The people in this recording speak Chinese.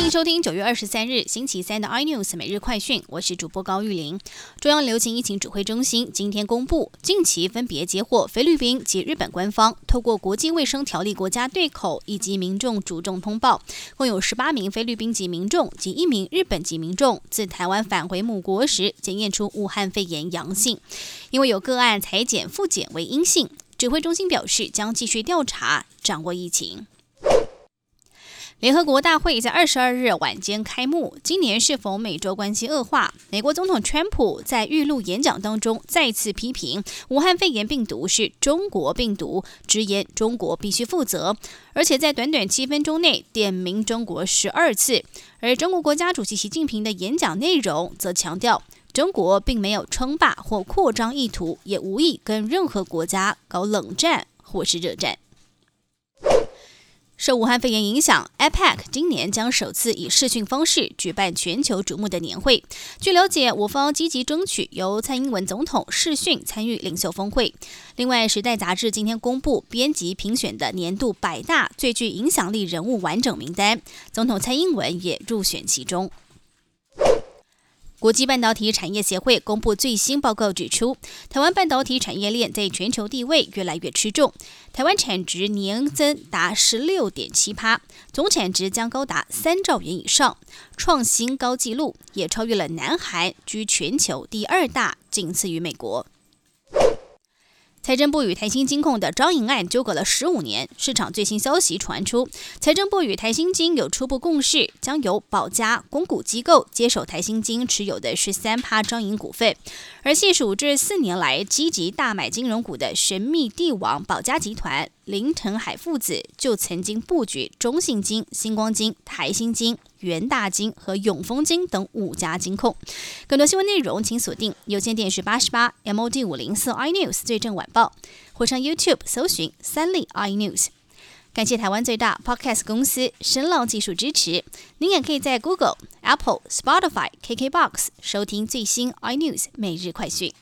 欢迎收听九月二十三日星期三的 iNews 每日快讯，我是主播高玉玲。中央流行疫情指挥中心今天公布，近期分别接获菲律宾及日本官方透过国际卫生条例国家对口以及民众主动通报，共有十八名菲律宾籍民众及一名日本籍民众自台湾返回母国时检验出武汉肺炎阳性，因为有个案裁检复检为阴性，指挥中心表示将继续调查，掌握疫情。联合国大会在二十二日晚间开幕。今年是否美洲关系恶化？美国总统川普在预录演讲当中再次批评武汉肺炎病毒是中国病毒，直言中国必须负责，而且在短短七分钟内点名中国十二次。而中国国家主席习近平的演讲内容则强调，中国并没有称霸或扩张意图，也无意跟任何国家搞冷战或是热战。受武汉肺炎影响，APEC 今年将首次以视讯方式举办全球瞩目的年会。据了解，我方积极争取由蔡英文总统视讯参与领袖峰会。另外，《时代》杂志今天公布编辑评选的年度百大最具影响力人物完整名单，总统蔡英文也入选其中。国际半导体产业协会公布最新报告，指出台湾半导体产业链在全球地位越来越吃重，台湾产值年增达十六点七趴，总产值将高达三兆元以上，创新高纪录，也超越了南韩，居全球第二大，仅次于美国。财政部与台新金控的招银案纠葛了十五年，市场最新消息传出，财政部与台新金有初步共识，将由保家公股机构接手台新金持有的十三趴招银股份，而细数这四年来积极大买金融股的神秘帝王保家集团。林腾海父子就曾经布局中信金、星光金、台新金、元大金和永丰金等五家金控。更多新闻内容，请锁定有线电视八十八 MOD 五零四 iNews 最正晚报，或上 YouTube 搜寻三立 iNews。感谢台湾最大 Podcast 公司声浪技术支持。您也可以在 Google、Apple、Spotify、KKBox 收听最新 iNews 每日快讯。